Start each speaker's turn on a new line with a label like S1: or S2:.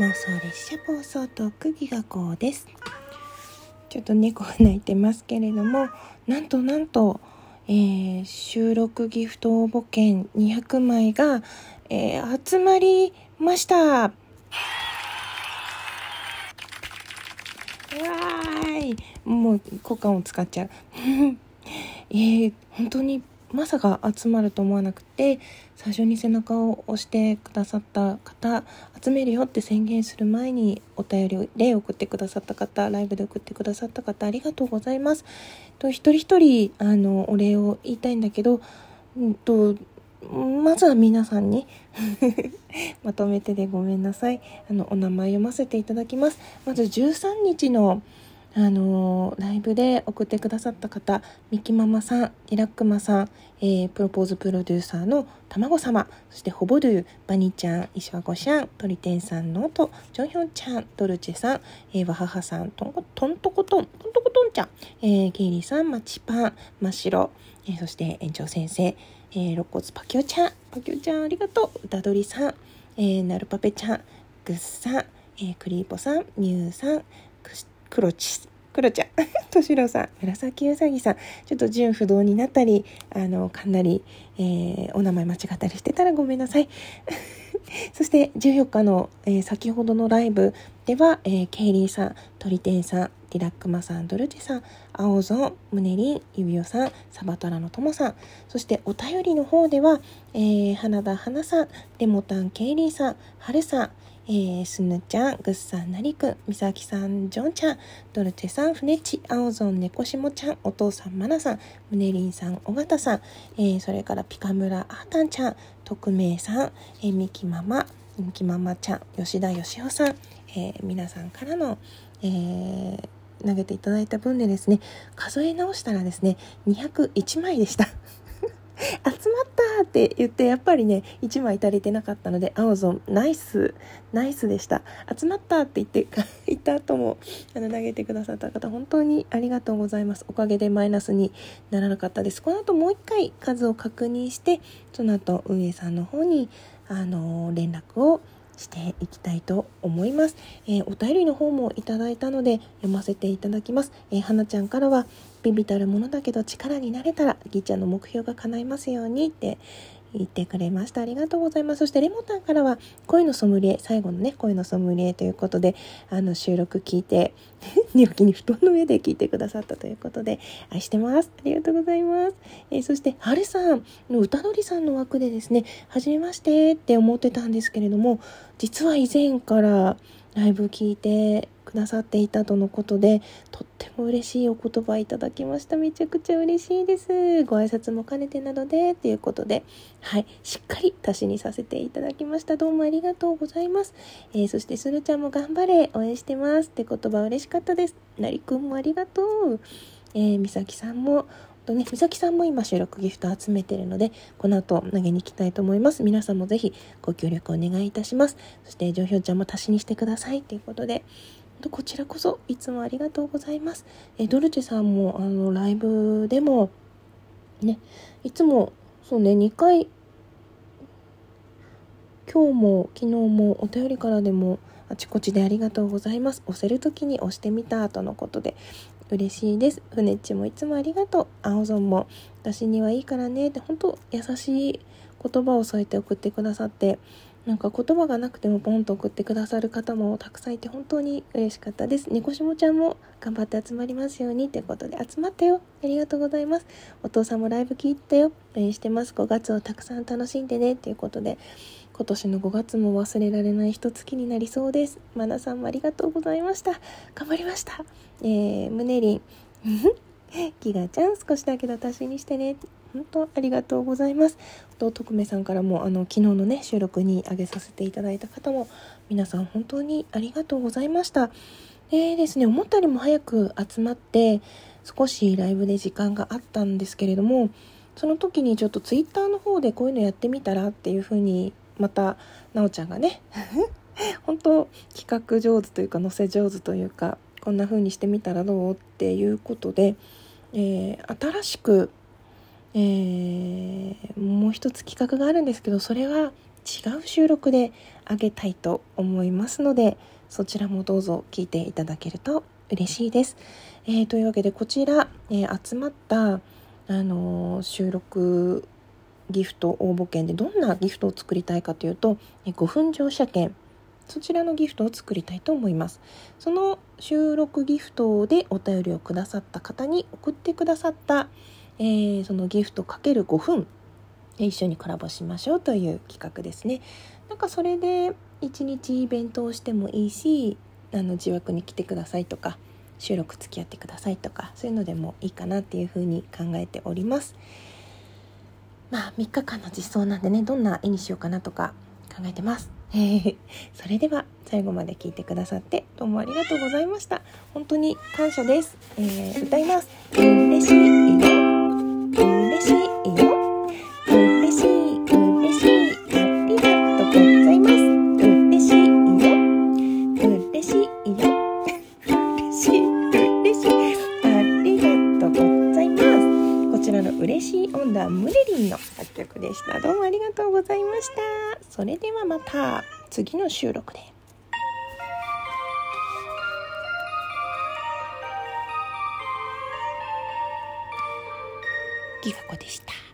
S1: 妄想列車暴走トークギガ校です。ちょっと猫が鳴いてますけれどもなんとなんと、えー、収録ギフト応募券200枚が、えー、集まりました。わーい。もう交換を使っちゃう。えー、本当にまさか集まると思わなくて最初に背中を押してくださった方集めるよって宣言する前にお便りで送ってくださった方ライブで送ってくださった方ありがとうございます。と一人一人あのお礼を言いたいんだけど、うんとまずは皆さんに まとめてでごめんなさいあのお名前読ませていただきますまず13日のあの、ライブで送ってくださった方、ミキママさん、リラックマさん、えー、プロポーズプロデューサーの卵様、そしてホボドゥ、バニちゃん、石和子ちゃん、トリテンさん、ノート、ジョンヒョンちゃん、ドルチェさん、えー、ワハハさん、トントントコトン、トントコトンちゃん、えー、ケイリーさん、マチパン、真っ白、えー、そして園長先生、えー、肋骨パキオちゃん、パキオちゃんありがとう、歌取さん、えー、ナルパペちゃん、グッさん、えー、クリーポさん、ミュウさん、クロチ、クロちゃん、としろさん、紫うさぎさん、ちょっと純不動になったり、あの、かなり、えー、お名前間違ったりしてたらごめんなさい。そして14日の、えー、先ほどのライブでは、えー、ケイリーさん、トリテンさん、リラックマさん、ドルチェさん、青ゾン、ムネリン、ユビオさん、サバトラのともさん、そしてお便りの方では、えー、花田花さん、レモタン、ケイリーさん、ハルさん、えー、すぬちゃん、ぐっさん、なりくん、みさきさん、ジョンちゃん、ドルチェさん、ふねち、あおぞん、ねこしもちゃん、お父さん、まなさん、むねりんさん、おがたさん、えー、それからピカムラ、あーたんちゃん、匿名さん、えー、みきママ、みきママちゃん、吉田よしおさん、えー、皆さんからの、えー、投げていただいた分でですね、数え直したらですね、201枚でした。集 って言ってやっぱりね1枚足りてなかったので青ゾンナイスナイスでした。集まったって言って 言った後もあの投げてくださった方本当にありがとうございます。おかげでマイナスにならなかったです。この後もう一回数を確認してその後運営さんの方にあの連絡をしていきたいと思います、えー、お便りの方もいただいたので読ませていただきます、えー、はなちゃんからはビビたるものだけど力になれたらぎーちゃんの目標が叶いますようにって。言ってくれました。ありがとうございます。そしてレモタンからは声のソムリエ、最後のね、声のソムリエということで、あの収録聞いて、寝起きに布団の上で聞いてくださったということで、愛してます。ありがとうございます。えー、そして、はるさんの歌取さんの枠でですね、はじめましてって思ってたんですけれども、実は以前からライブ聞いてくださっていたとのことでとっても嬉しいお言葉いただきました。めちゃくちゃ嬉しいです。ご挨拶も兼ねてなのでということではい。しっかり足しにさせていただきました。どうもありがとうございます、えー、そしてするちゃんも頑張れ。応援してます。って言葉嬉しかったです。なりくんもありがとう。えー、みさきさんもとね、美咲さんも今収録ギフト集めてるので、この後投げに行きたいと思います。皆さんもぜひご協力お願いいたします。そして、上表ちゃんも足しにしてください。ということで、こちらこそいつもありがとうございます。えドルチェさんもあのライブでもね、いつもそうね、2回今日も昨日もお便りからでもあちこちでありがとうございます。押せる時に押してみたとのことで嬉しいです。ふねっちもいつもありがとう。青ぞんも私にはいいからねって本当優しい言葉を添えて送ってくださってなんか言葉がなくてもポンと送ってくださる方もたくさんいて本当に嬉しかったです。猫しもちゃんも頑張って集まりますようにということで集まったよ。ありがとうございます。お父さんもライブ聞いたよ。応援してます。5月をたくさん楽しんでねということで今年の5月も忘れられない一月になりそうです。まなさんもありがとうございました。頑張りました。えー、胸りん。ギガちゃん少しだけど足しにしてね。本当ありがとうございます。と徳目さんからもあの昨日のね収録に上げさせていただいた方も皆さん本当にありがとうございました。でですね思ったよりも早く集まって少しライブで時間があったんですけれどもその時にちょっとツイッターの方でこういうのやってみたらっていう風にまたなおちゃんがね 本当企画上手というか載せ上手というかこんな風にしてみたらどうっていうことで、えー、新しくえー、もう一つ企画があるんですけどそれは違う収録であげたいと思いますのでそちらもどうぞ聞いていただけると嬉しいです。えー、というわけでこちら、えー、集まった、あの、収録ギフト応募券でどんなギフトを作りたいかというと5分乗車券そちらのギフトを作りたいと思いますその収録ギフトでお便りをくださった方に送ってくださった、えー、そのギフトかける5分。一緒にコラボしましょうという企画ですね。なんかそれで一日イベントをしてもいいしあの自枠に来てくださいとか収録付き合ってくださいとかそういうのでもいいかなっていうふうに考えております。まあ3日間の実装なんでねどんな絵にしようかなとか考えてます。それでは最後まで聞いてくださってどうもありがとうございました。本当に感謝です、えー、歌います。嬉しい温度はムレリンの楽曲でした。どうもありがとうございました。それではまた次の収録で。ギガ子でした。